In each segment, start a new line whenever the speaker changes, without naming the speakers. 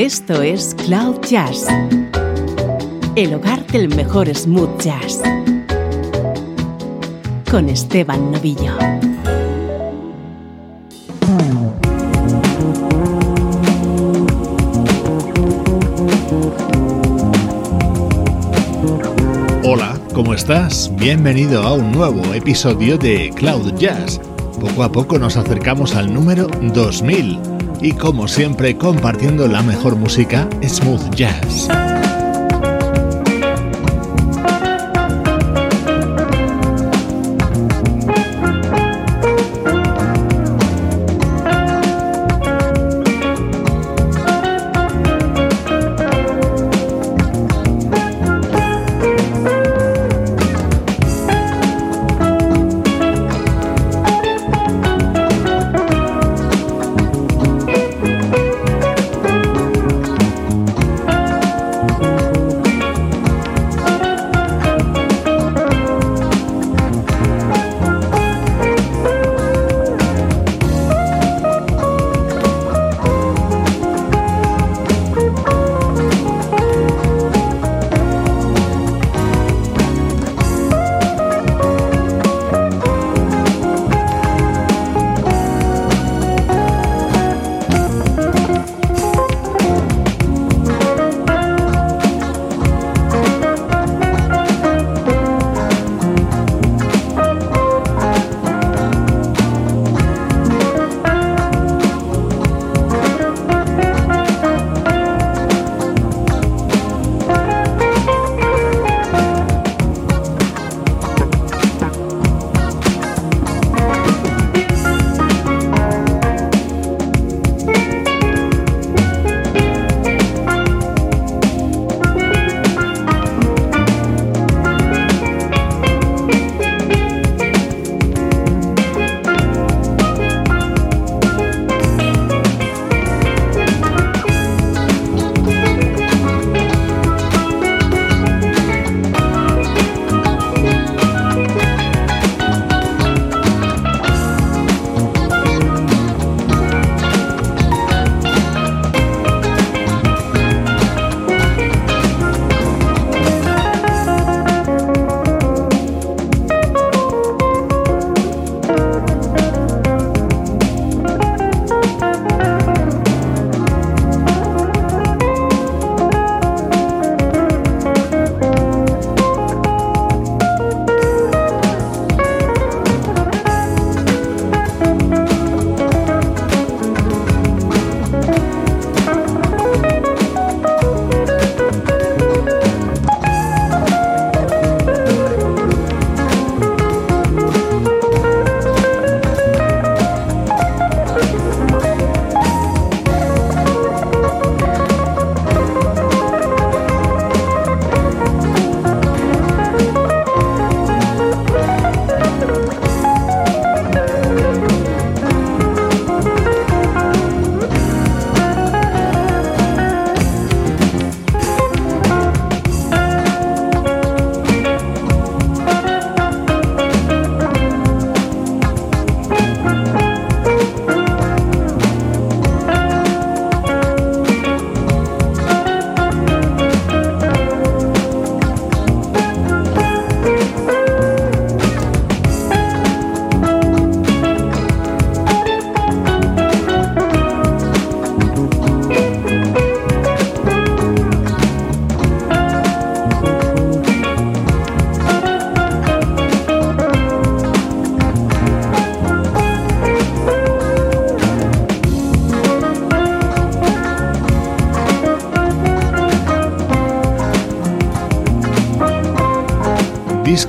Esto es Cloud Jazz, el hogar del mejor smooth jazz, con Esteban Novillo.
Hola, ¿cómo estás? Bienvenido a un nuevo episodio de Cloud Jazz. Poco a poco nos acercamos al número 2000 y como siempre compartiendo la mejor música smooth jazz.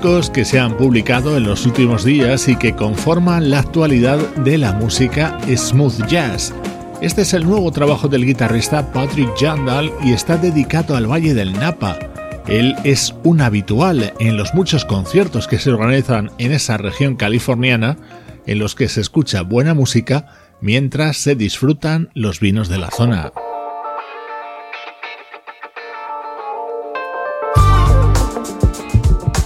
Que se han publicado en los últimos días y que conforman la actualidad de la música smooth jazz. Este es el nuevo trabajo del guitarrista Patrick Jandal y está dedicado al Valle del Napa. Él es un habitual en los muchos conciertos que se organizan en esa región californiana en los que se escucha buena música mientras se disfrutan los vinos de la zona.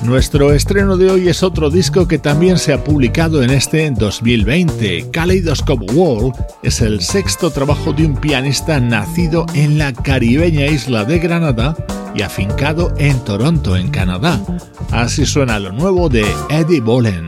Nuestro estreno de hoy es otro disco que también se ha publicado en este 2020. Kaleidoscope World es el sexto trabajo de un pianista nacido en la caribeña isla de Granada y afincado en Toronto, en Canadá. Así suena lo nuevo de Eddie Bolen.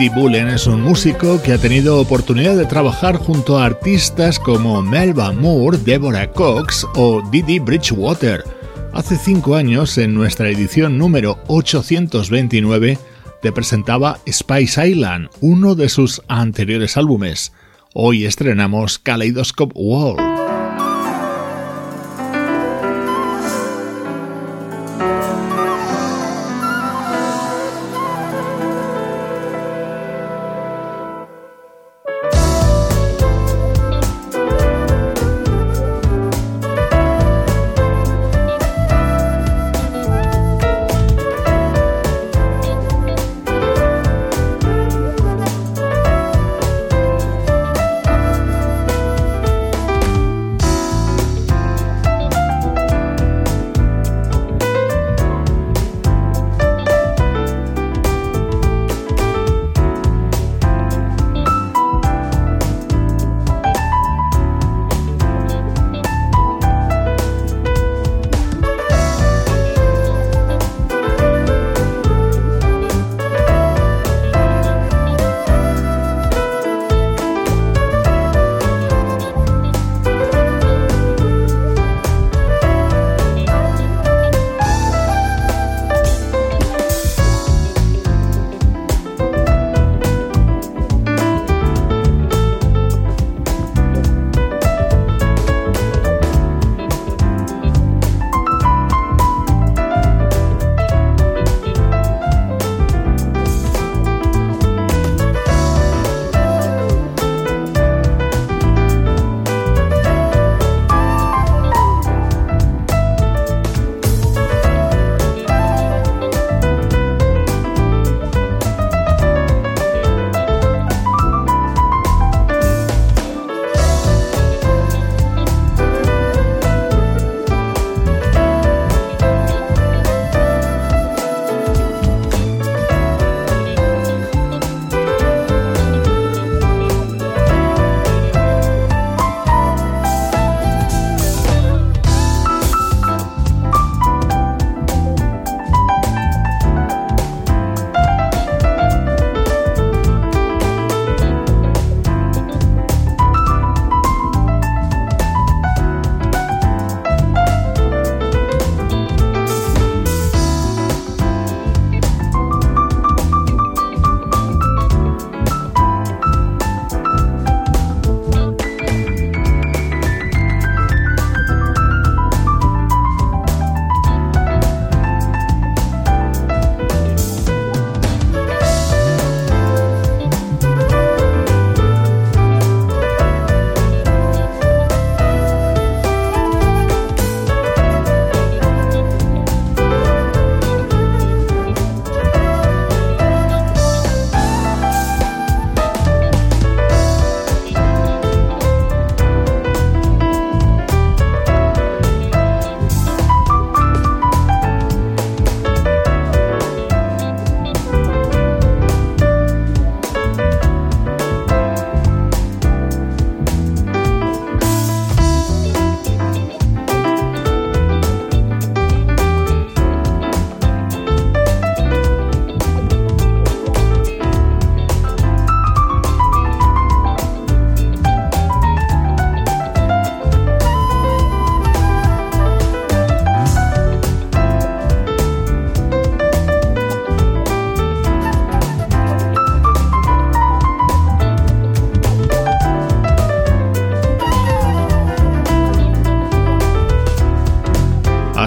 Eddie Bullen es un músico que ha tenido oportunidad de trabajar junto a artistas como Melba Moore, Deborah Cox o Didi Bridgewater. Hace cinco años, en nuestra edición número 829, te presentaba Spice Island, uno de sus anteriores álbumes. Hoy estrenamos Kaleidoscope World.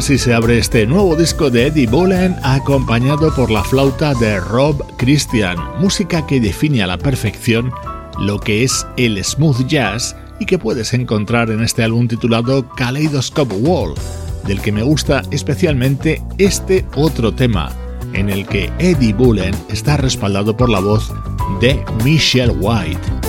Así se abre este nuevo disco de Eddie Bolen acompañado por la flauta de Rob Christian, música que define a la perfección lo que es el smooth jazz y que puedes encontrar en este álbum titulado Kaleidoscope Wall, del que me gusta especialmente este otro tema, en el que Eddie Bullen está respaldado por la voz de Michelle White.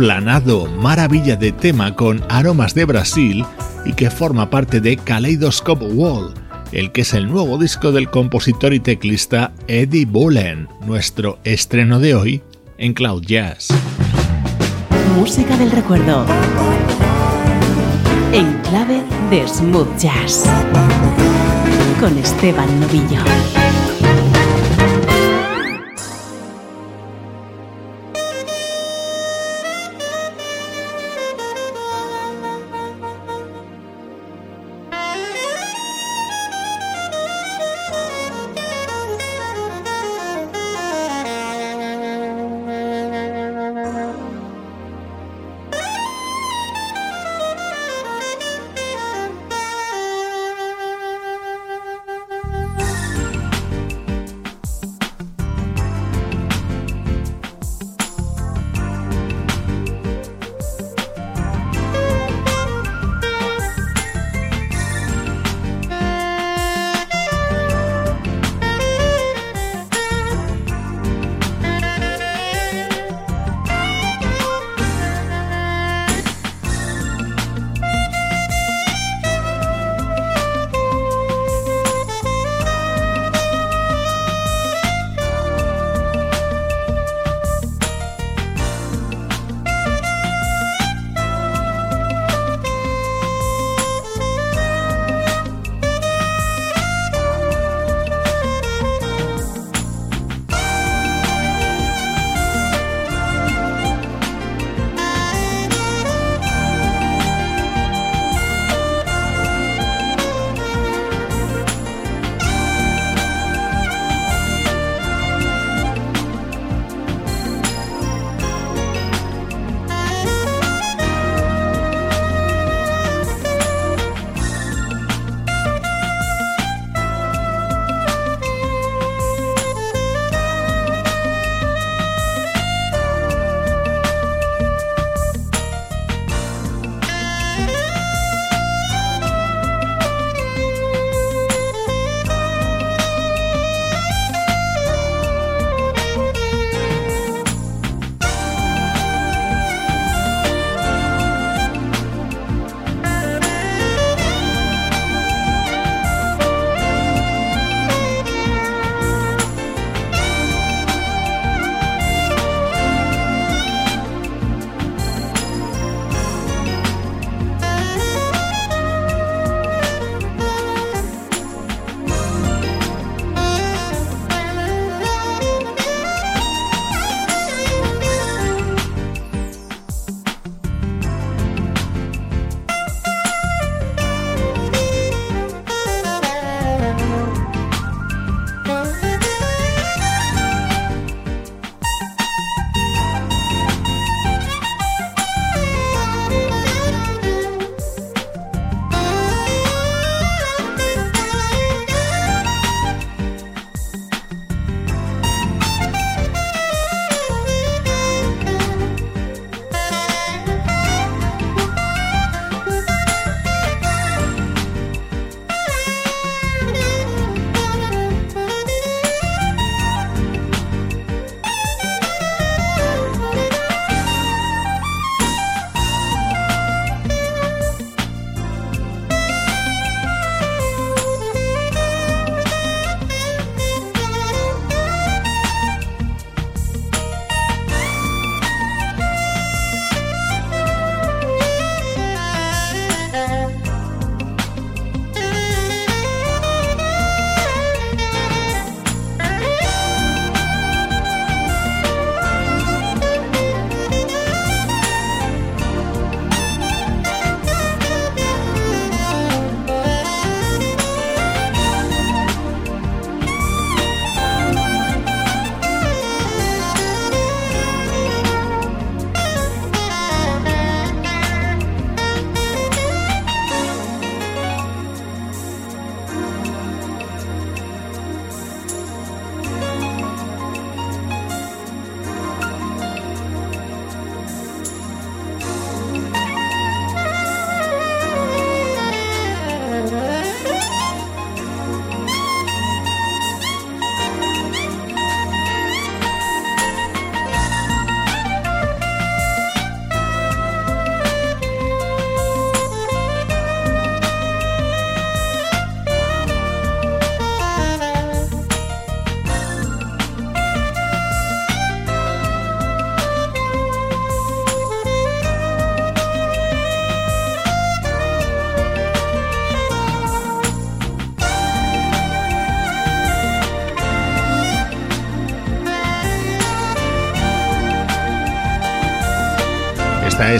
Esplanado maravilla de tema con aromas de Brasil y que forma parte de Kaleidoscope Wall, el que es el nuevo disco del compositor y teclista Eddie Bullen, nuestro estreno de hoy en Cloud Jazz.
Música del recuerdo. En clave de smooth jazz. Con Esteban Novillo.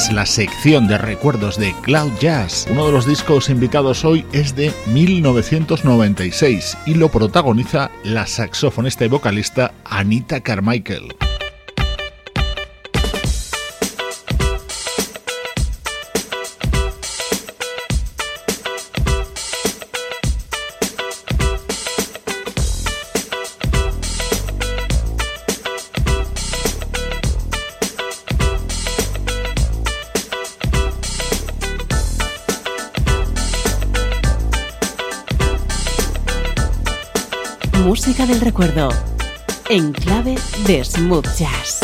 Es la sección de recuerdos de Cloud Jazz. Uno de los discos invitados hoy es de 1996 y lo protagoniza la saxofonista y vocalista Anita Carmichael.
Del recuerdo, en clave de smooth jazz.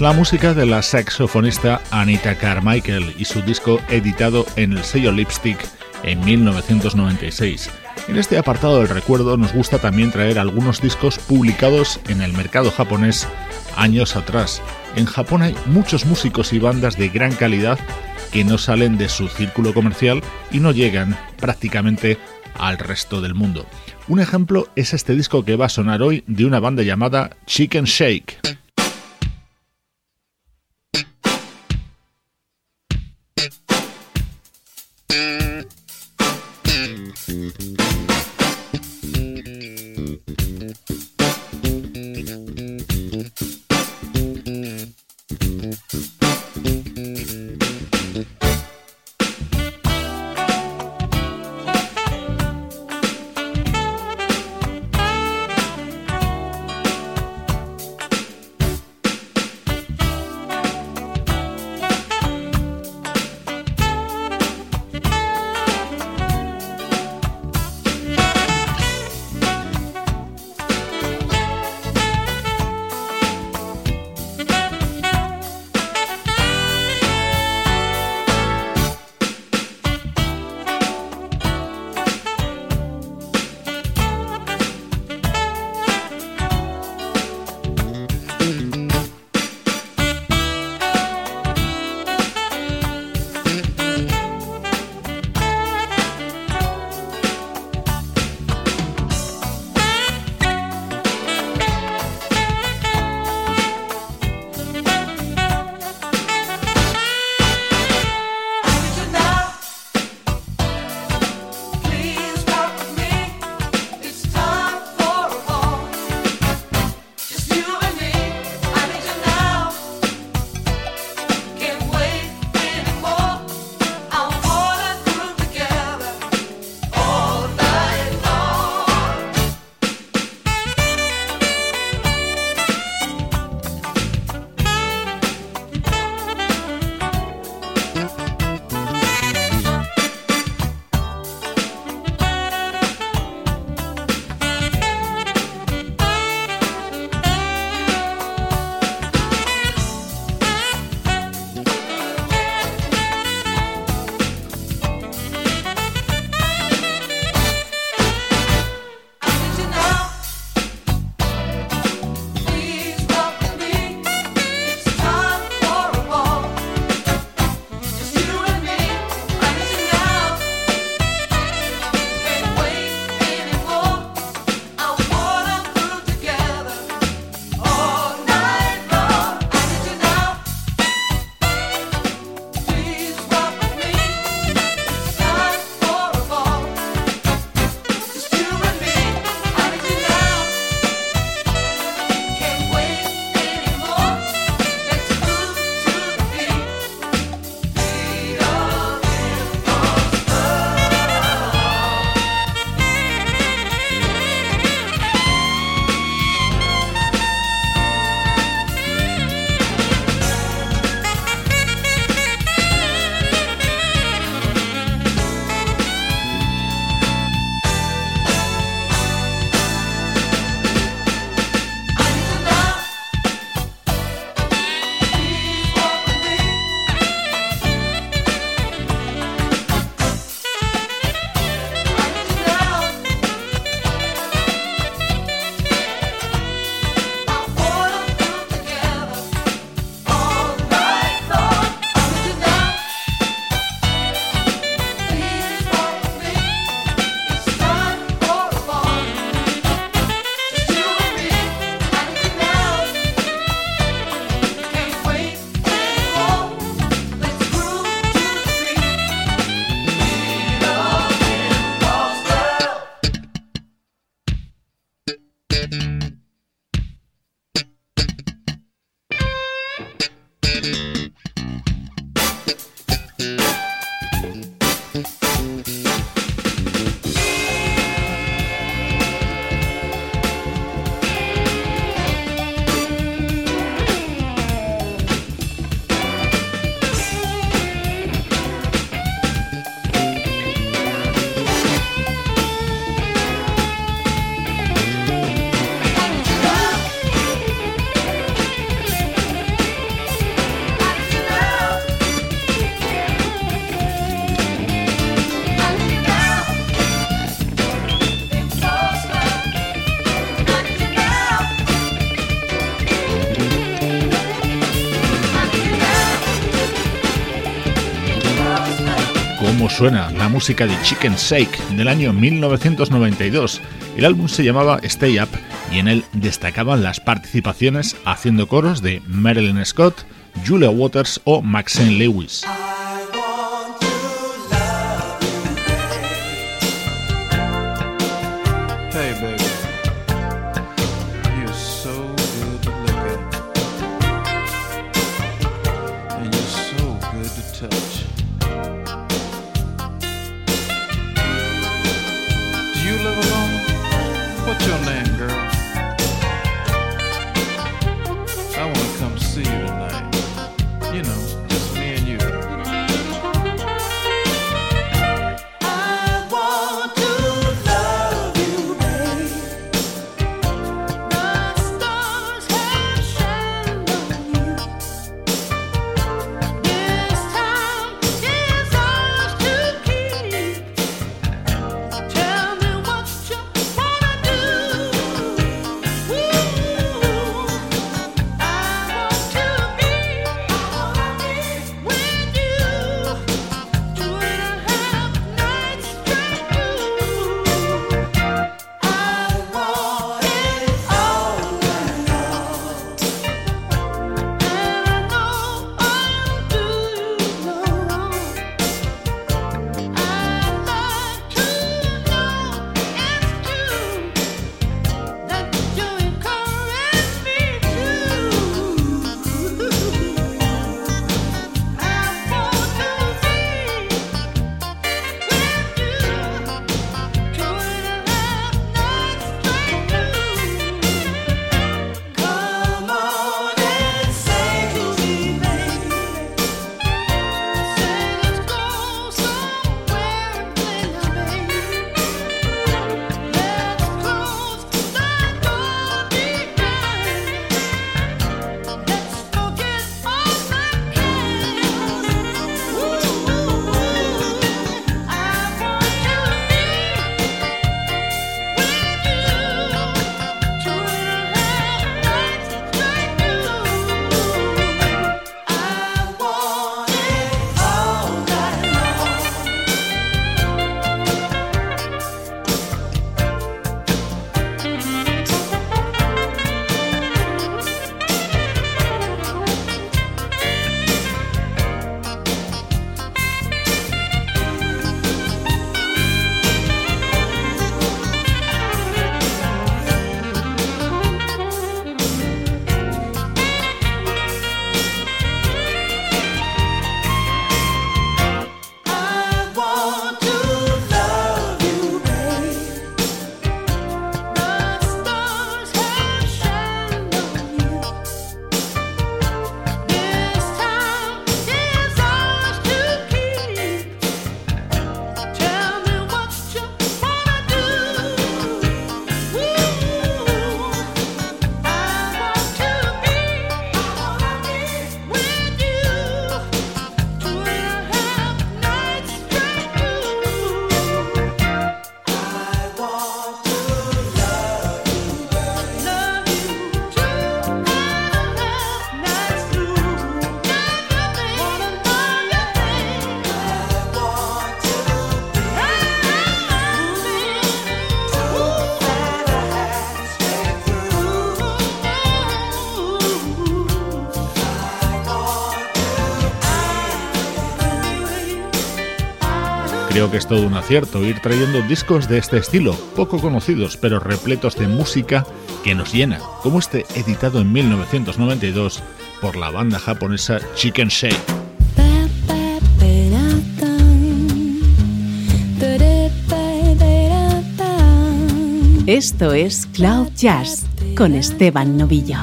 La música de la saxofonista Anita Carmichael y su disco editado en el sello Lipstick en 1996. En este apartado del recuerdo nos gusta también traer algunos discos publicados en el mercado japonés años atrás. En Japón hay muchos músicos y bandas de gran calidad que no salen de su círculo comercial y no llegan prácticamente al resto del mundo. Un ejemplo es este disco que va a sonar hoy de una banda llamada Chicken Shake.
Cómo suena la música de Chicken Shake del año 1992. El álbum se llamaba Stay Up y en él destacaban las participaciones haciendo coros de Marilyn Scott, Julia Waters o Maxine Lewis. Creo que es todo un acierto ir trayendo discos de este estilo, poco conocidos pero repletos de música que nos llena, como este editado en 1992 por la banda japonesa Chicken Shake.
Esto es Cloud Jazz con Esteban Novillo.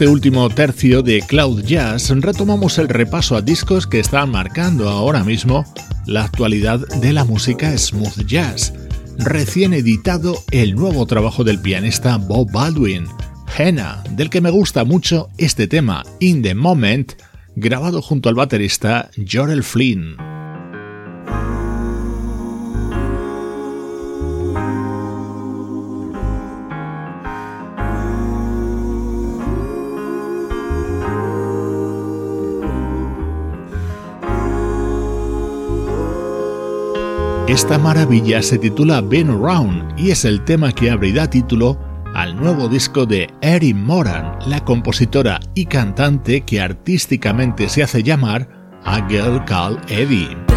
Este último tercio de Cloud Jazz retomamos el repaso a discos que están marcando ahora mismo la actualidad de la música smooth jazz. Recién editado el nuevo trabajo del pianista Bob Baldwin, Henna, del que me gusta mucho este tema, In the Moment, grabado junto al baterista Jorel Flynn. Esta maravilla se titula Been Around y es el tema que da título al nuevo disco de Erin Moran, la compositora y cantante que artísticamente se hace llamar A Girl Called Eddie.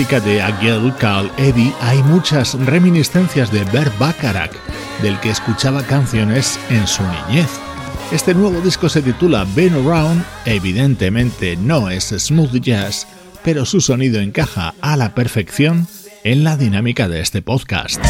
De Agel Carl Eddy hay muchas reminiscencias de Bert Bacharach, del que escuchaba canciones en su niñez. Este nuevo disco se titula Been Around, evidentemente no es smooth jazz, pero su sonido encaja a la perfección en la dinámica de este podcast.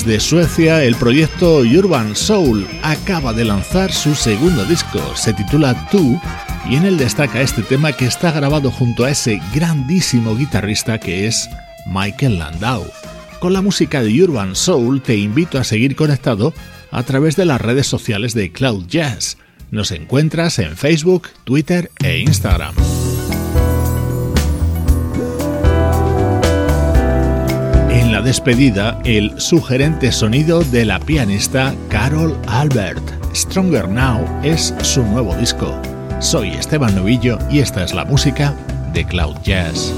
Desde Suecia, el proyecto Urban Soul acaba de lanzar su segundo disco. Se titula Tú y en él destaca este tema que está grabado junto a ese grandísimo guitarrista que es Michael Landau. Con la música de Urban Soul te invito a seguir conectado a través de las redes sociales de Cloud Jazz. Nos encuentras en Facebook, Twitter e Instagram. En la despedida, el sugerente sonido de la pianista Carol Albert. Stronger Now es su nuevo disco. Soy Esteban Novillo y esta es la música de Cloud Jazz.